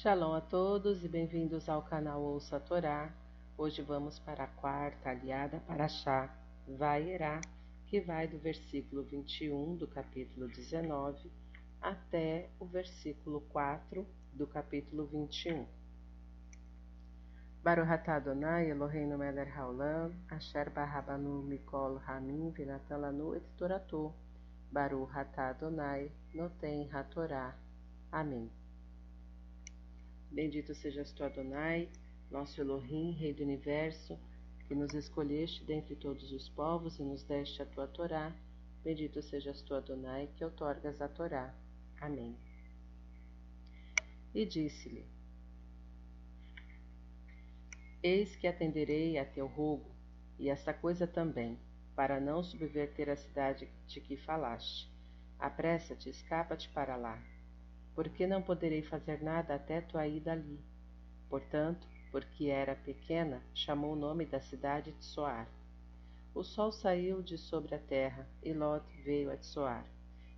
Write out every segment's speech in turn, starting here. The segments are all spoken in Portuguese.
Shalom a todos e bem-vindos ao canal Ouça a Torá. Hoje vamos para a quarta aliada para Chá, Vaierá, que vai do versículo 21 do capítulo 19 até o versículo 4 do capítulo 21. Baruch Adonai Eloheinu melech haolam, asher barabanu mikol hamim v'natan lanu et torato. Baruch Adonai noten hatorá. Amém. Bendito sejas tu, Adonai, nosso Elohim, Rei do Universo, que nos escolheste dentre todos os povos e nos deste a tua Torá. Bendito sejas tu, Adonai, que outorgas a Torá. Amém. E disse-lhe: Eis que atenderei a teu rogo, e esta coisa também, para não subverter a cidade de que falaste. Apressa-te, escapa-te para lá porque não poderei fazer nada até tua ida ali. Portanto, porque era pequena, chamou o nome da cidade de Soar. O sol saiu de sobre a terra, e Lot veio a Soar.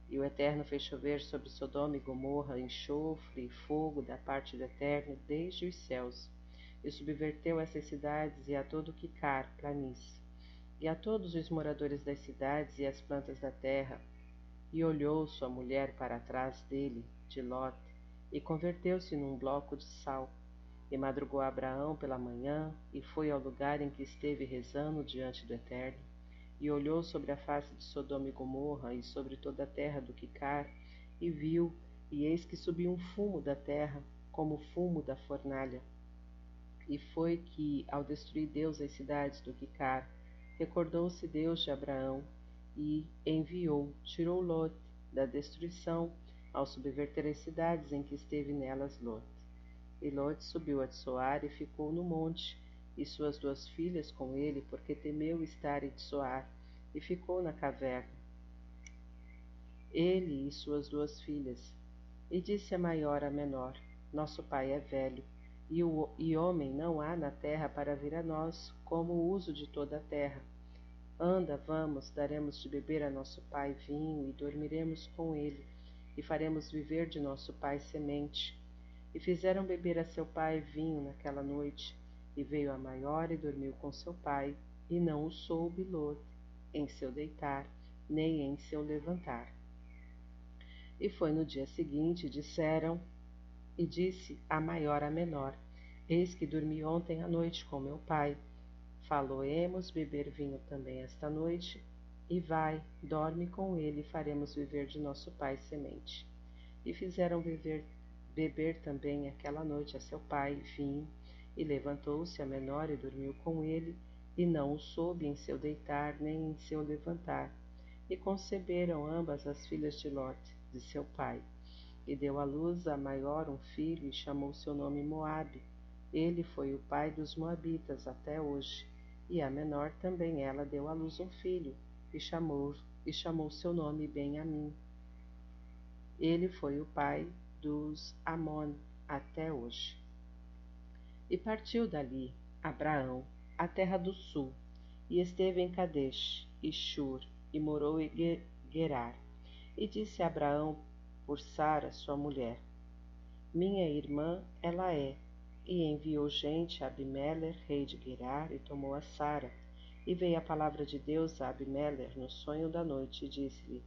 E o Eterno fez chover sobre Sodoma e Gomorra enxofre e fogo da parte do Eterno desde os céus, e subverteu essas cidades e a todo Quicar, planície, e a todos os moradores das cidades e as plantas da terra, e olhou sua mulher para trás dele, de Lot, e converteu-se num bloco de sal. E madrugou Abraão pela manhã, e foi ao lugar em que esteve rezando diante do Eterno, e olhou sobre a face de Sodoma e Gomorra, e sobre toda a terra do Quicar, e viu, e eis que subiu um fumo da terra, como o fumo da fornalha. E foi que, ao destruir Deus as cidades do Quicar, recordou-se Deus de Abraão, e enviou, tirou Lot da destruição, ao subverter as cidades em que esteve nelas Lot. E Lot subiu a Tsoar e ficou no monte, e suas duas filhas com ele, porque temeu estar em Tsoar, e ficou na caverna. Ele e suas duas filhas. E disse a maior à menor: Nosso pai é velho, e, o, e homem não há na terra para vir a nós, como o uso de toda a terra. Anda, vamos, daremos de beber a nosso pai vinho e dormiremos com ele e faremos viver de nosso pai semente. E fizeram beber a seu pai vinho naquela noite, e veio a maior e dormiu com seu pai, e não o soube Lot em seu deitar, nem em seu levantar. E foi no dia seguinte, disseram, e disse a maior à menor: Eis que dormi ontem à noite com meu pai. Faloemos beber vinho também esta noite, e vai, dorme com ele, e faremos viver de nosso pai semente. E fizeram viver, beber também aquela noite a seu pai vinho, e levantou-se a menor e dormiu com ele, e não o soube em seu deitar nem em seu levantar. E conceberam ambas as filhas de Lot, de seu pai. E deu à luz a maior um filho, e chamou seu nome Moabe. Ele foi o pai dos Moabitas até hoje. E a menor também ela deu à luz um filho, e chamou, e chamou seu nome bem a mim. Ele foi o pai dos Amon até hoje. E partiu dali Abraão, à terra do sul, e esteve em Kadesh, e Shur, e morou em Gerar. E disse a Abraão por Sara, sua mulher: Minha irmã ela é. E enviou gente a Abimelech, rei de Gerar, e tomou a Sara, e veio a palavra de Deus a Abimelech no sonho da noite, e disse-lhe: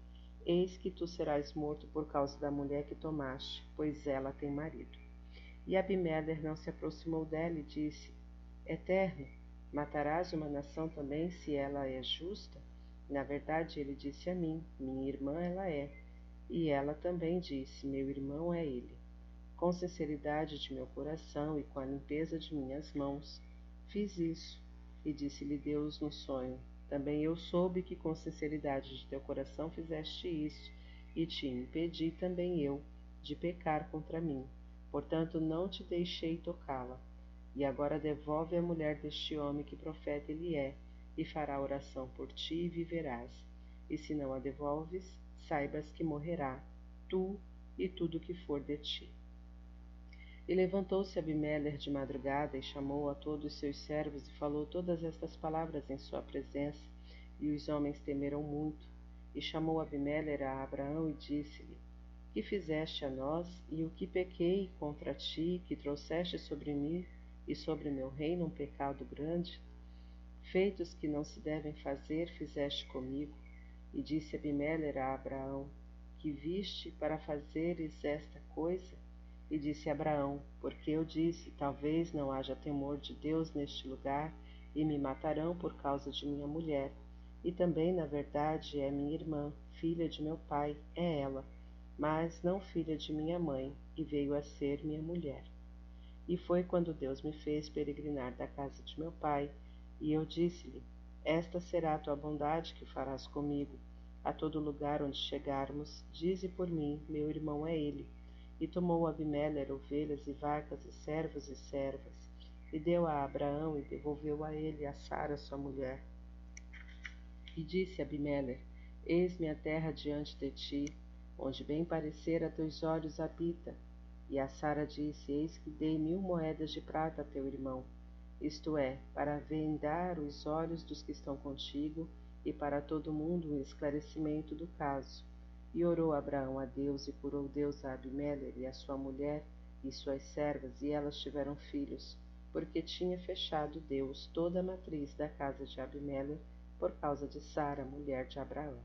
Eis que tu serás morto por causa da mulher que tomaste, pois ela tem marido. E Abimelech não se aproximou dela e disse: Eterno, matarás uma nação também se ela é justa? Na verdade, ele disse a mim: Minha irmã ela é. E ela também disse: Meu irmão é ele. Com sinceridade de meu coração e com a limpeza de minhas mãos, fiz isso e disse-lhe Deus no sonho: Também eu soube que com sinceridade de teu coração fizeste isso, e te impedi também eu de pecar contra mim. Portanto, não te deixei tocá-la. E agora devolve a mulher deste homem que profeta ele é, e fará oração por ti e viverás. E se não a devolves, saibas que morrerá, tu e tudo que for de ti. E levantou-se Abimelech de madrugada e chamou a todos os seus servos e falou todas estas palavras em sua presença. E os homens temeram muito. E chamou Abimelech a Abraão e disse-lhe: que fizeste a nós e o que pequei contra ti, que trouxeste sobre mim e sobre meu reino um pecado grande? Feitos que não se devem fazer, fizeste comigo. E disse Abimelech a Abraão: Que viste para fazeres esta coisa? E disse Abraão: Porque eu disse: Talvez não haja temor de Deus neste lugar, e me matarão por causa de minha mulher. E também, na verdade, é minha irmã, filha de meu pai, é ela mas não filha de minha mãe, e veio a ser minha mulher. E foi quando Deus me fez peregrinar da casa de meu pai, e eu disse-lhe: Esta será a tua bondade que farás comigo. A todo lugar onde chegarmos, dize por mim: Meu irmão é ele. E tomou Abimelech ovelhas e vacas e servos e servas, e deu a Abraão e devolveu a ele a Sara sua mulher. E disse Abimelech: Eis-me a terra diante de ti, onde bem parecer a teus olhos habita. E a Sara disse: Eis que dei mil moedas de prata a teu irmão, isto é, para vendar os olhos dos que estão contigo, e para todo mundo um esclarecimento do caso. E orou Abraão a Deus, e curou Deus a Abimeleque e a sua mulher e suas servas, e elas tiveram filhos, porque tinha fechado Deus toda a matriz da casa de Abimeleque por causa de Sara, mulher de Abraão.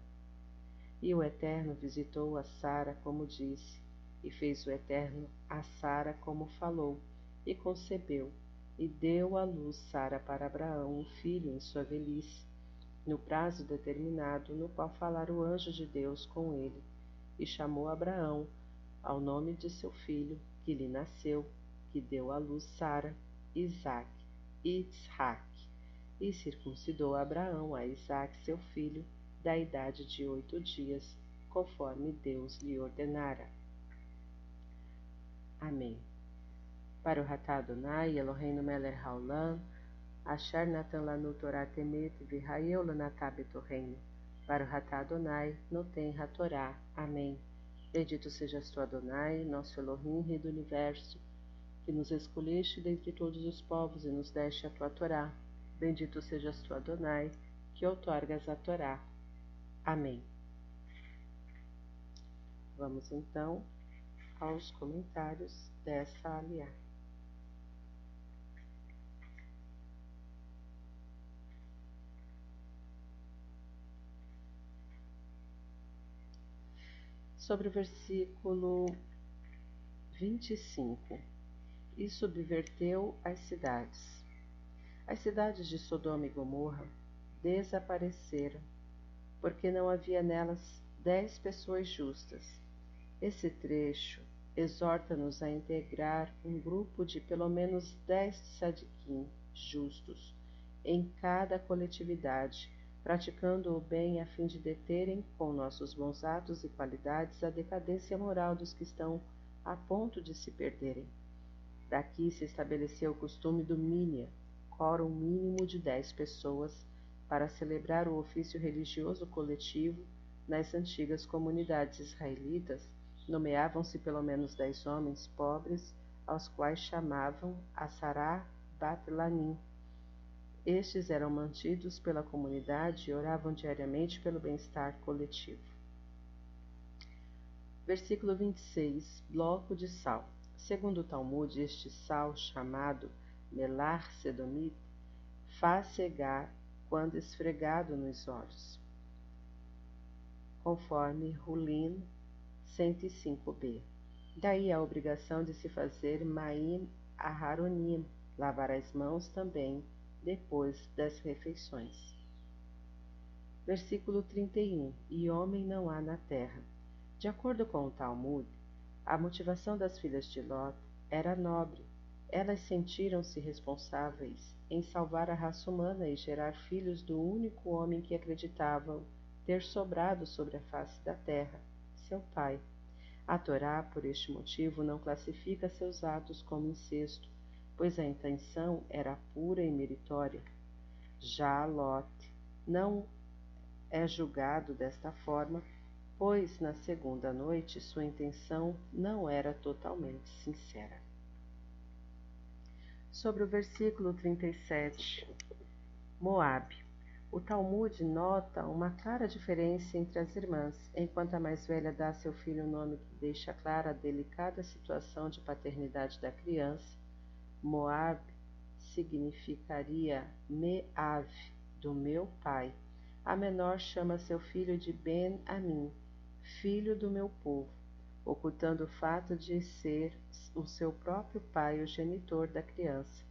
E o Eterno visitou a Sara como disse, e fez o Eterno a Sara como falou, e concebeu, e deu à luz Sara para Abraão um filho em sua velhice, no prazo determinado no qual falara o anjo de Deus com ele, e chamou Abraão ao nome de seu filho, que lhe nasceu, que deu à luz Sara, Isaac, Isaac, e circuncidou Abraão a Isaac seu filho, da idade de oito dias, conforme Deus lhe ordenara. Amém. Para o Ratá Adonai, Eloheinu Meler Haolam, Asher Natan Lanu Torah Temet, Virraeu Lanatab Torreino. Para o Ratá Adonai, Noten Hatorá. Amém. Bendito sejas tu, Adonai, nosso Elohim, Rei do Universo, que nos escolheste dentre todos os povos e nos deste a tua Torá. Bendito sejas tu, Adonai, que outorgas a Torá. Amém. Vamos então aos comentários dessa aliá. Sobre o versículo 25: E subverteu as cidades. As cidades de Sodoma e Gomorra desapareceram porque não havia nelas dez pessoas justas. Esse trecho exorta-nos a integrar um grupo de pelo menos dez sadiquim justos em cada coletividade, praticando o bem a fim de deterem, com nossos bons atos e qualidades, a decadência moral dos que estão a ponto de se perderem. Daqui se estabeleceu o costume do Mínia, quórum mínimo de dez pessoas, para celebrar o ofício religioso coletivo nas antigas comunidades israelitas, nomeavam-se pelo menos dez homens pobres, aos quais chamavam Asará Batlanim. Estes eram mantidos pela comunidade e oravam diariamente pelo bem-estar coletivo. Versículo 26 Bloco de sal. Segundo o Talmud, este sal, chamado Melar Sedomit, faz cegar quando esfregado nos olhos, conforme Rulin 105b. Daí a obrigação de se fazer Maim Aharonim, lavar as mãos também depois das refeições. Versículo 31. E homem não há na terra. De acordo com o Talmud, a motivação das filhas de Lot era nobre. Elas sentiram-se responsáveis em salvar a raça humana e gerar filhos do único homem que acreditavam ter sobrado sobre a face da terra, seu pai. A Torá, por este motivo, não classifica seus atos como incesto, pois a intenção era pura e meritória. Já Lot não é julgado desta forma, pois na segunda noite sua intenção não era totalmente sincera sobre o versículo 37. Moabe. O Talmud nota uma clara diferença entre as irmãs, enquanto a mais velha dá a seu filho o nome que deixa clara a delicada situação de paternidade da criança. Moab significaria Meav, do meu pai. A menor chama seu filho de Ben Amin, filho do meu povo, ocultando o fato de ser o seu próprio pai o genitor da criança.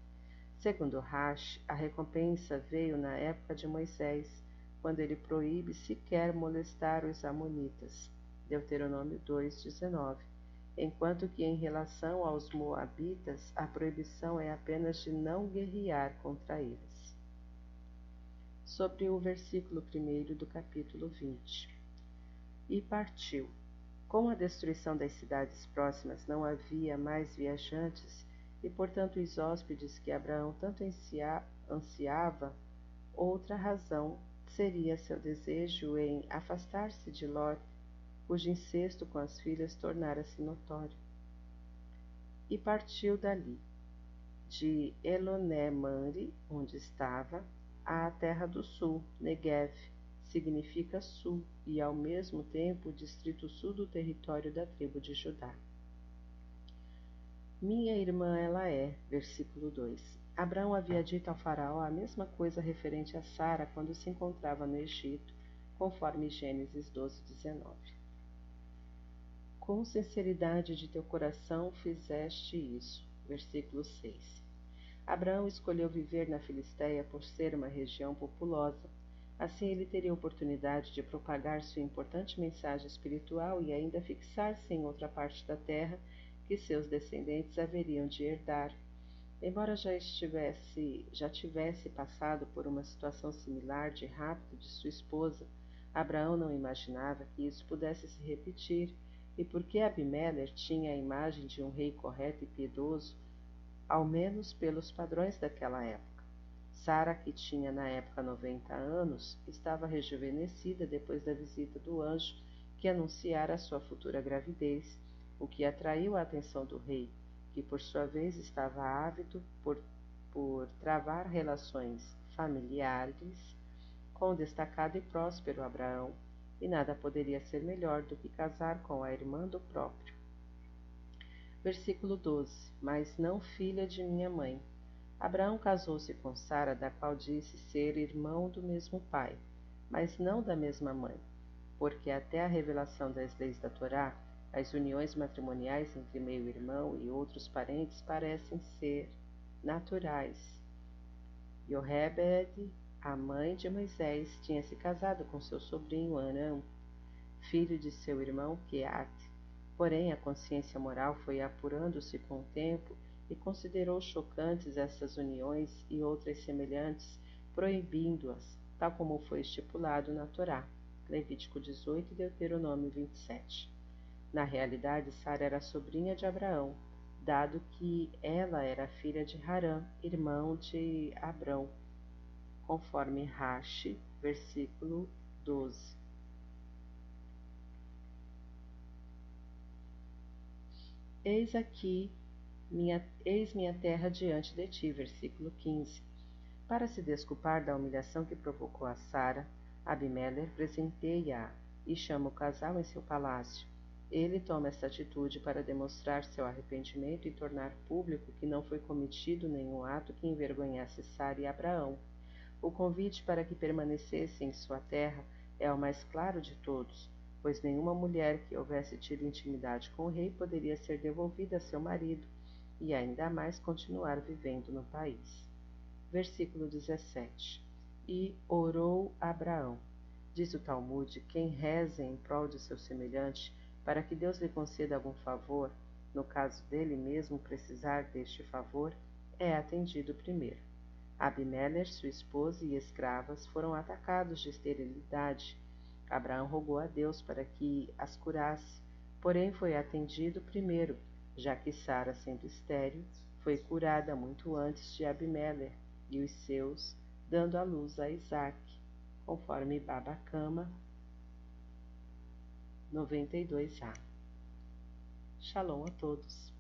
Segundo Rash, a recompensa veio na época de Moisés, quando ele proíbe sequer molestar os amonitas. Deuteronômio 2:19. Enquanto que em relação aos moabitas, a proibição é apenas de não guerrear contra eles. Sobre o versículo 1 do capítulo 20. E partiu. Com a destruição das cidades próximas não havia mais viajantes e portanto os hóspedes que Abraão tanto ansiava, outra razão seria seu desejo em afastar-se de Ló, cujo incesto com as filhas tornara-se notório. E partiu dali, de Eloné-Mande, onde estava, à terra do sul, Negev, significa sul, e ao mesmo tempo o distrito sul do território da tribo de Judá. Minha irmã ela é. Versículo 2. Abraão havia dito ao faraó a mesma coisa referente a Sara quando se encontrava no Egito, conforme Gênesis 12, 19. Com sinceridade de teu coração fizeste isso. Versículo 6. Abraão escolheu viver na Filistéia por ser uma região populosa. Assim ele teria oportunidade de propagar sua importante mensagem espiritual e ainda fixar-se em outra parte da terra que seus descendentes haveriam de herdar. Embora já estivesse, já tivesse passado por uma situação similar de rapto de sua esposa, Abraão não imaginava que isso pudesse se repetir, e porque Abimelech tinha a imagem de um rei correto e piedoso, ao menos pelos padrões daquela época. Sara, que tinha na época 90 anos, estava rejuvenescida depois da visita do anjo que anunciara a sua futura gravidez o que atraiu a atenção do rei, que por sua vez estava ávido por, por travar relações familiares com o destacado e próspero Abraão, e nada poderia ser melhor do que casar com a irmã do próprio. Versículo 12: Mas não filha de minha mãe. Abraão casou-se com Sara, da qual disse ser irmão do mesmo pai, mas não da mesma mãe, porque até a revelação das leis da Torá, as uniões matrimoniais entre meio-irmão e outros parentes parecem ser naturais. Yohebed, a mãe de Moisés, tinha se casado com seu sobrinho Anã, filho de seu irmão Keat. Porém, a consciência moral foi apurando-se com o tempo e considerou chocantes essas uniões e outras semelhantes, proibindo-as, tal como foi estipulado na Torá. Levítico 18 e Deuteronômio 27. Na realidade, Sara era sobrinha de Abraão, dado que ela era filha de Harã, irmão de Abrão, conforme Rashi, versículo 12. Eis aqui minha, eis minha terra diante de ti, versículo 15. Para se desculpar da humilhação que provocou a Sara, Abimelech presenteia-a e chama o casal em seu palácio. Ele toma esta atitude para demonstrar seu arrependimento e tornar público que não foi cometido nenhum ato que envergonhasse Sara e Abraão. O convite para que permanecessem em sua terra é o mais claro de todos, pois nenhuma mulher que houvesse tido intimidade com o rei poderia ser devolvida a seu marido e ainda mais continuar vivendo no país. Versículo 17. E orou Abraão. Diz o Talmud: quem reza em prol de seu semelhante para que Deus lhe conceda algum favor, no caso dele mesmo precisar deste favor, é atendido primeiro. Abimelech, sua esposa e escravas foram atacados de esterilidade. Abraão rogou a Deus para que as curasse, porém foi atendido primeiro, já que Sara, sendo estéril, foi curada muito antes de Abimelech e os seus, dando à luz a Isaac, conforme Babacama 92A. Shalom a todos.